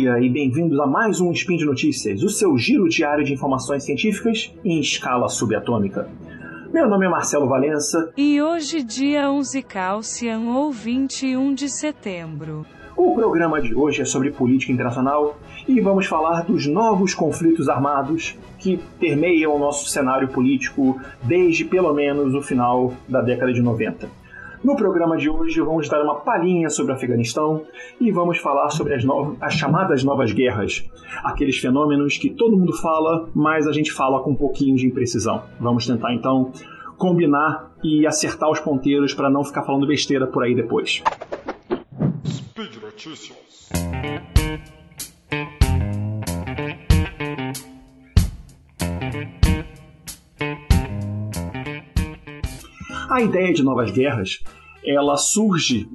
dia e bem-vindos a mais um Spin de Notícias, o seu giro diário de informações científicas em escala subatômica. Meu nome é Marcelo Valença. E hoje, dia 11 Calcian ou 21 de setembro. O programa de hoje é sobre política internacional e vamos falar dos novos conflitos armados que permeiam o nosso cenário político desde pelo menos o final da década de 90. No programa de hoje vamos dar uma palhinha sobre o Afeganistão e vamos falar sobre as, as chamadas novas guerras, aqueles fenômenos que todo mundo fala, mas a gente fala com um pouquinho de imprecisão. Vamos tentar então combinar e acertar os ponteiros para não ficar falando besteira por aí depois. Speed Notícias. A ideia de novas guerras ela surge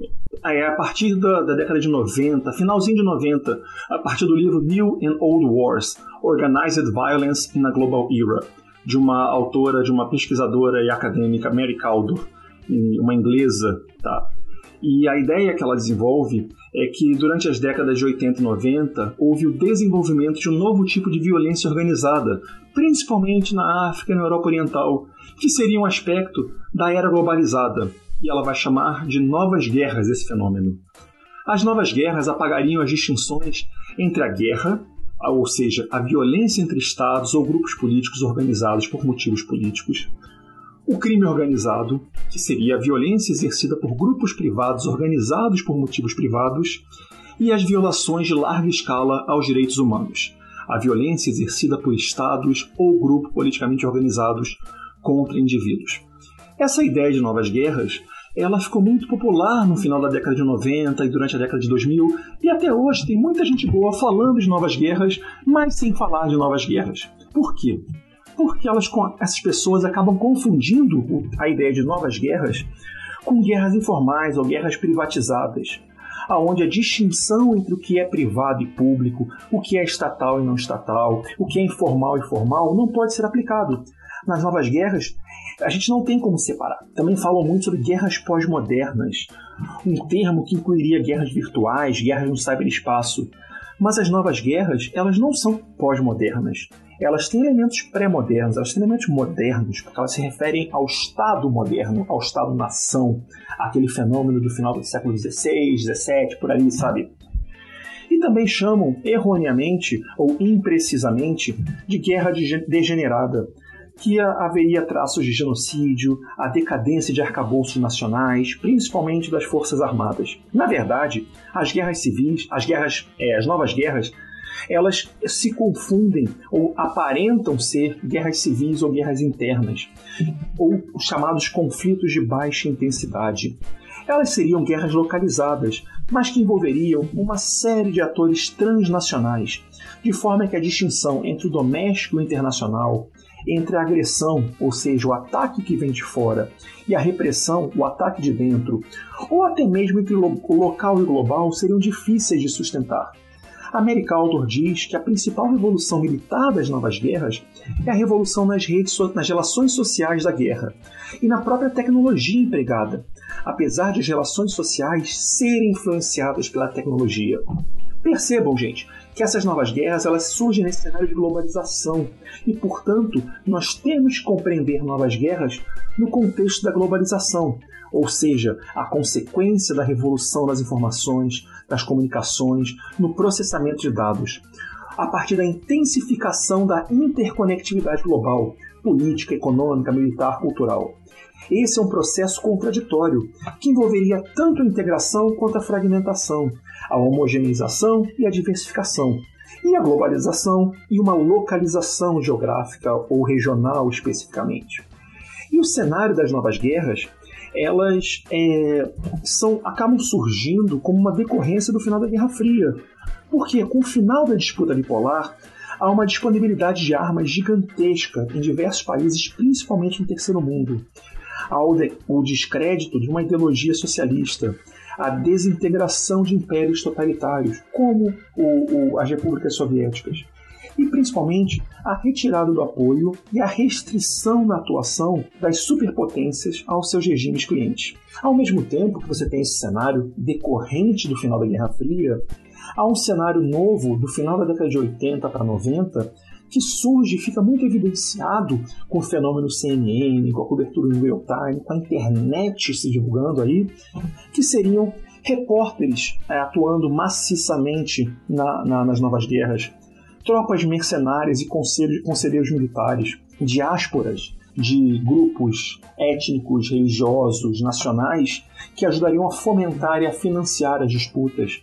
é, a partir da, da, década de 90, finalzinho de 90, a partir do livro New and Old Wars: Organized Violence in a Global Era, de uma autora, de uma pesquisadora e acadêmica, Mary Caldor, uma inglesa, tá? E a ideia que ela desenvolve é que durante as décadas de 80 e 90 houve o desenvolvimento de um novo tipo de violência organizada, principalmente na África e na Europa Oriental, que seria um aspecto da era globalizada, e ela vai chamar de novas guerras esse fenômeno. As novas guerras apagariam as distinções entre a guerra, ou seja, a violência entre estados ou grupos políticos organizados por motivos políticos, o crime organizado, que seria a violência exercida por grupos privados organizados por motivos privados, e as violações de larga escala aos direitos humanos, a violência exercida por estados ou grupos politicamente organizados contra indivíduos. Essa ideia de novas guerras ela ficou muito popular no final da década de 90 e durante a década de 2000, e até hoje tem muita gente boa falando de novas guerras, mas sem falar de novas guerras. Por quê? Porque elas, essas pessoas acabam confundindo a ideia de novas guerras com guerras informais ou guerras privatizadas, aonde a distinção entre o que é privado e público, o que é estatal e não estatal, o que é informal e formal não pode ser aplicado. Nas novas guerras, a gente não tem como separar. Também falam muito sobre guerras pós-modernas, um termo que incluiria guerras virtuais, guerras no cyberespaço. Mas as novas guerras, elas não são pós-modernas. Elas têm elementos pré-modernos, elas têm elementos modernos, porque elas se referem ao Estado moderno, ao Estado-nação, aquele fenômeno do final do século XVI, XVII, por ali, sabe? E também chamam, erroneamente ou imprecisamente, de guerra degenerada, que haveria traços de genocídio, a decadência de arcabouços nacionais, principalmente das forças armadas. Na verdade, as guerras civis, as guerras, é, as novas guerras, elas se confundem ou aparentam ser guerras civis ou guerras internas, ou os chamados conflitos de baixa intensidade. Elas seriam guerras localizadas, mas que envolveriam uma série de atores transnacionais, de forma que a distinção entre o doméstico e o internacional, entre a agressão, ou seja, o ataque que vem de fora, e a repressão, o ataque de dentro, ou até mesmo entre o local e o global, seriam difíceis de sustentar. A Mary Caldor diz que a principal revolução militar das novas guerras é a revolução nas, redes, nas relações sociais da guerra e na própria tecnologia empregada, apesar de as relações sociais serem influenciadas pela tecnologia. Percebam, gente, que essas novas guerras elas surgem nesse cenário de globalização e, portanto, nós temos que compreender novas guerras no contexto da globalização, ou seja, a consequência da revolução das informações, das comunicações, no processamento de dados, a partir da intensificação da interconectividade global, política, econômica, militar, cultural. Esse é um processo contraditório, que envolveria tanto a integração quanto a fragmentação, a homogeneização e a diversificação, e a globalização e uma localização geográfica ou regional especificamente. E o cenário das novas guerras elas é, são, acabam surgindo como uma decorrência do final da Guerra Fria. Porque com o final da disputa bipolar, há uma disponibilidade de armas gigantesca em diversos países, principalmente no terceiro mundo. Há o descrédito de uma ideologia socialista, a desintegração de impérios totalitários, como o, o, as repúblicas soviéticas, e principalmente a retirada do apoio e a restrição na atuação das superpotências aos seus regimes clientes. Ao mesmo tempo que você tem esse cenário decorrente do final da Guerra Fria, Há um cenário novo do final da década de 80 para 90 que surge e fica muito evidenciado com o fenômeno CNN, com a cobertura do real time, com a internet se divulgando aí, que seriam repórteres é, atuando maciçamente na, na, nas novas guerras, tropas mercenárias e conselheiros militares, diásporas de grupos étnicos, religiosos, nacionais que ajudariam a fomentar e a financiar as disputas,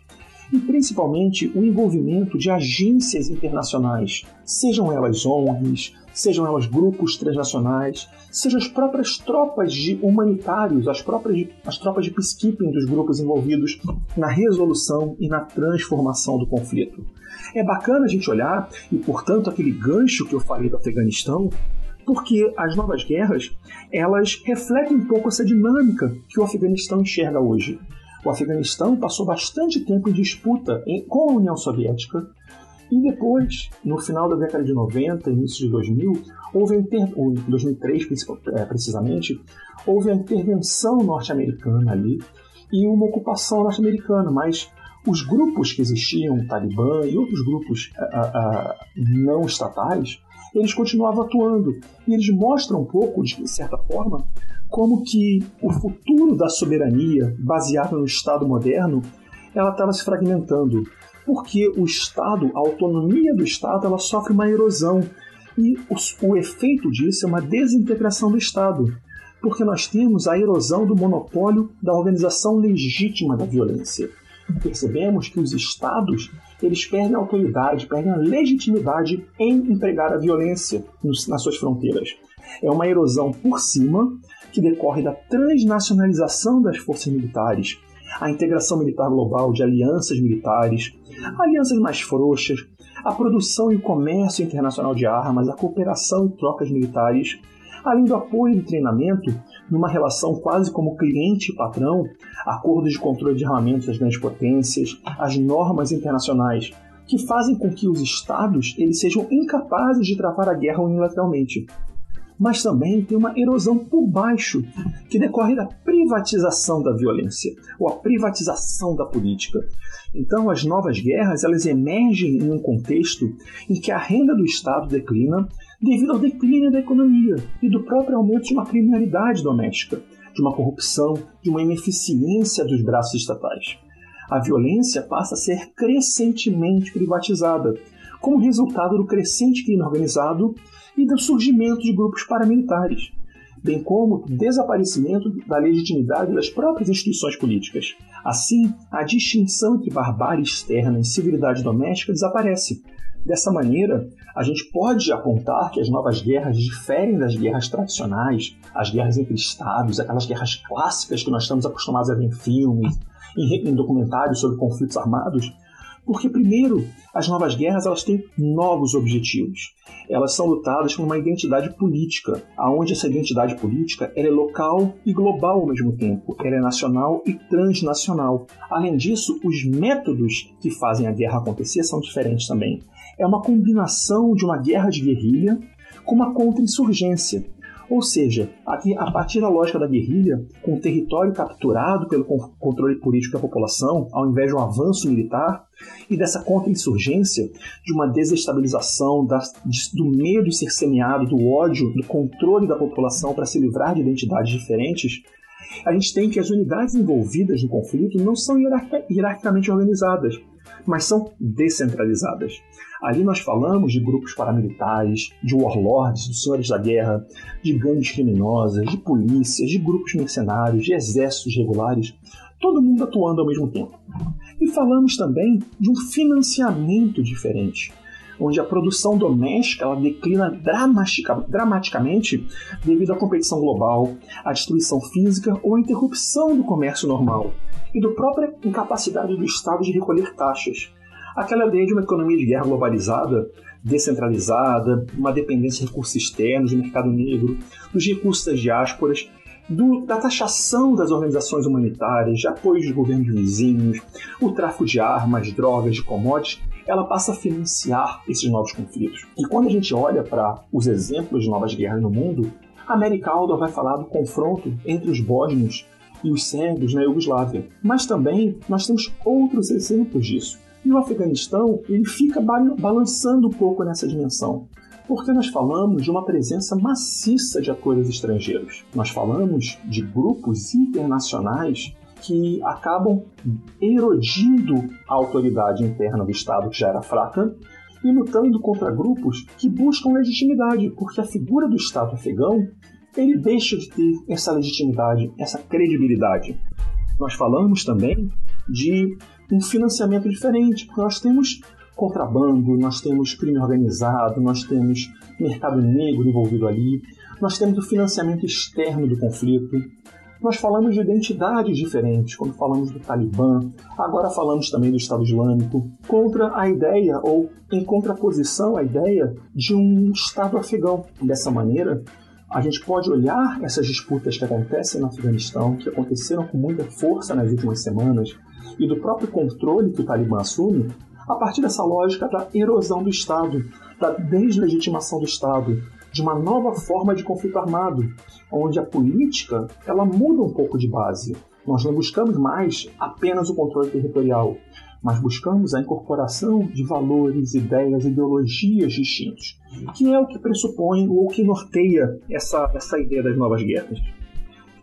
e principalmente o envolvimento de agências internacionais, sejam elas ONGs, sejam elas grupos transnacionais, sejam as próprias tropas de humanitários, as próprias as tropas de peacekeeping dos grupos envolvidos na resolução e na transformação do conflito. É bacana a gente olhar, e portanto aquele gancho que eu falei do Afeganistão, porque as novas guerras elas refletem um pouco essa dinâmica que o Afeganistão enxerga hoje. O Afeganistão passou bastante tempo em disputa com a União Soviética e depois, no final da década de 90, início de 2000, houve inter... 2003 é, precisamente, houve a intervenção norte-americana ali e uma ocupação norte-americana, mas os grupos que existiam, o Talibã e outros grupos não estatais, eles continuavam atuando. E eles mostram um pouco, de certa forma, como que o futuro da soberania, baseado no Estado moderno, ela estava se fragmentando, porque o Estado, a autonomia do Estado, ela sofre uma erosão e o, o efeito disso é uma desintegração do Estado, porque nós temos a erosão do monopólio da organização legítima da violência. Percebemos que os Estados eles perdem a autoridade, perdem a legitimidade em empregar a violência nas suas fronteiras. É uma erosão por cima que decorre da transnacionalização das forças militares, a integração militar global de alianças militares, alianças mais frouxas, a produção e o comércio internacional de armas, a cooperação e trocas militares, além do apoio e treinamento numa relação quase como cliente e patrão, acordos de controle de armamentos das grandes potências, as normas internacionais que fazem com que os estados eles sejam incapazes de travar a guerra unilateralmente mas também tem uma erosão por baixo, que decorre da privatização da violência, ou a privatização da política. Então, as novas guerras elas emergem em um contexto em que a renda do Estado declina devido ao declínio da economia e do próprio aumento de uma criminalidade doméstica, de uma corrupção, de uma ineficiência dos braços estatais. A violência passa a ser crescentemente privatizada, como resultado do crescente crime organizado e do surgimento de grupos paramilitares, bem como do desaparecimento da legitimidade das próprias instituições políticas. Assim, a distinção entre barbárie externa e civilidade doméstica desaparece. Dessa maneira, a gente pode apontar que as novas guerras diferem das guerras tradicionais, as guerras entre estados, aquelas guerras clássicas que nós estamos acostumados a ver em filmes, em documentários sobre conflitos armados, porque, primeiro, as novas guerras elas têm novos objetivos. Elas são lutadas por uma identidade política, aonde essa identidade política é local e global ao mesmo tempo, ela é nacional e transnacional. Além disso, os métodos que fazem a guerra acontecer são diferentes também. É uma combinação de uma guerra de guerrilha com uma contra-insurgência. Ou seja, a partir da lógica da guerrilha, com o território capturado pelo controle político da população, ao invés de um avanço militar, e dessa contra-insurgência, de uma desestabilização da, do medo de ser semeado, do ódio, do controle da população para se livrar de identidades diferentes, a gente tem que as unidades envolvidas no conflito não são hierarquicamente organizadas, mas são descentralizadas. Ali nós falamos de grupos paramilitares, de warlords, de senhores da guerra, de gangues criminosas, de polícias, de grupos mercenários, de exércitos regulares, todo mundo atuando ao mesmo tempo. E falamos também de um financiamento diferente, onde a produção doméstica ela declina dramaticamente devido à competição global, à destruição física ou à interrupção do comércio normal e da própria incapacidade do Estado de recolher taxas. Aquela ideia de uma economia de guerra globalizada, descentralizada, uma dependência de recursos externos, do mercado negro, dos recursos das diásporas, do, da taxação das organizações humanitárias, de apoio de governos vizinhos, o tráfico de armas, drogas, de commodities, ela passa a financiar esses novos conflitos. E quando a gente olha para os exemplos de novas guerras no mundo, a Mary Caldwell vai falar do confronto entre os bósnios e os sérvios na Iugoslávia. Mas também nós temos outros exemplos disso. E o Afeganistão ele fica balançando um pouco nessa dimensão porque nós falamos de uma presença maciça de atores estrangeiros. Nós falamos de grupos internacionais que acabam erodindo a autoridade interna do Estado, que já era fraca, e lutando contra grupos que buscam legitimidade, porque a figura do Estado afegão ele deixa de ter essa legitimidade, essa credibilidade. Nós falamos também de um financiamento diferente, porque nós temos contrabando, nós temos crime organizado, nós temos mercado negro envolvido ali, nós temos o financiamento externo do conflito, nós falamos de identidades diferentes, quando falamos do Talibã, agora falamos também do Estado Islâmico, contra a ideia, ou em contraposição à ideia, de um Estado afegão. Dessa maneira, a gente pode olhar essas disputas que acontecem no Afeganistão, que aconteceram com muita força nas últimas semanas, e do próprio controle que o Talibã assume, a partir dessa lógica da erosão do Estado, da deslegitimação do Estado, de uma nova forma de conflito armado, onde a política ela muda um pouco de base. Nós não buscamos mais apenas o controle territorial, mas buscamos a incorporação de valores, ideias, ideologias distintos, que é o que pressupõe ou que norteia essa, essa ideia das novas guerras.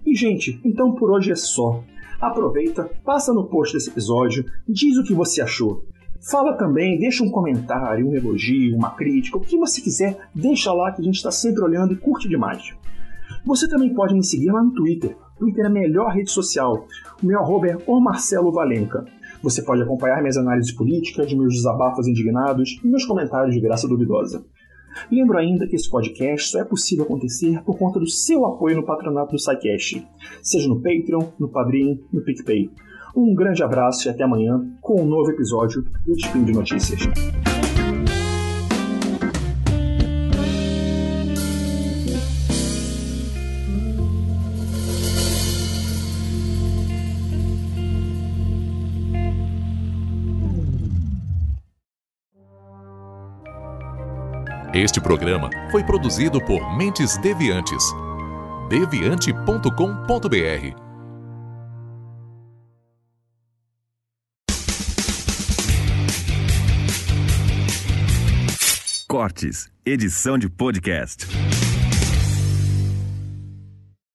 E, gente, então por hoje é só. Aproveita, passa no post desse episódio, diz o que você achou. Fala também, deixa um comentário, um elogio, uma crítica, o que você quiser, deixa lá que a gente está sempre olhando e curte demais. Você também pode me seguir lá no Twitter. Twitter é a melhor rede social. O meu arroba é o Marcelo Valenca. Você pode acompanhar minhas análises políticas, meus desabafos indignados e meus comentários de graça duvidosa. Lembro ainda que esse podcast só é possível acontecer por conta do seu apoio no patronato do SciCast, seja no Patreon, no Padrim, no PicPay. Um grande abraço e até amanhã com um novo episódio do Spin de Notícias. Este programa foi produzido por Mentes Deviantes. deviante.com.br Edição de podcast.